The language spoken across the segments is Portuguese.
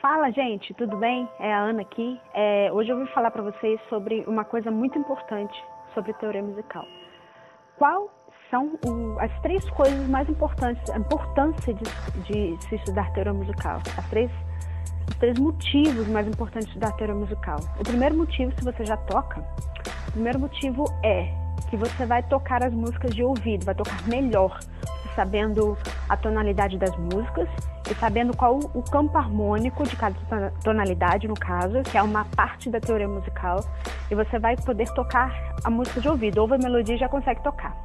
Fala, gente, tudo bem? É a Ana aqui. É, hoje eu vim falar para vocês sobre uma coisa muito importante sobre teoria musical. Qual são o, as três coisas mais importantes, a importância de, de, se estudar teoria musical? As três, os três motivos mais importantes de estudar teoria musical. O primeiro motivo, se você já toca, o primeiro motivo é que você vai tocar as músicas de ouvido, vai tocar melhor, sabendo a tonalidade das músicas e sabendo qual o campo harmônico de cada tonalidade, no caso, que é uma parte da teoria musical, e você vai poder tocar a música de ouvido, ouve a melodia e já consegue tocar.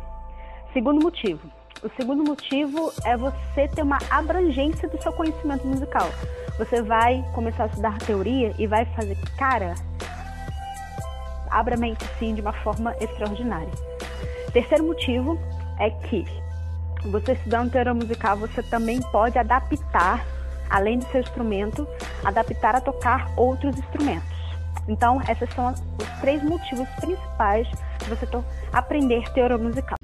Segundo motivo. O segundo motivo é você ter uma abrangência do seu conhecimento musical. Você vai começar a estudar teoria e vai fazer, cara, abra a mente sim de uma forma extraordinária. Terceiro motivo é que você estudando teoria musical, você também pode adaptar, além do seu instrumento, adaptar a tocar outros instrumentos. Então, esses são os três motivos principais de você aprender teoria musical.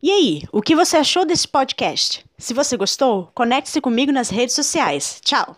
E aí, o que você achou desse podcast? Se você gostou, conecte-se comigo nas redes sociais. Tchau!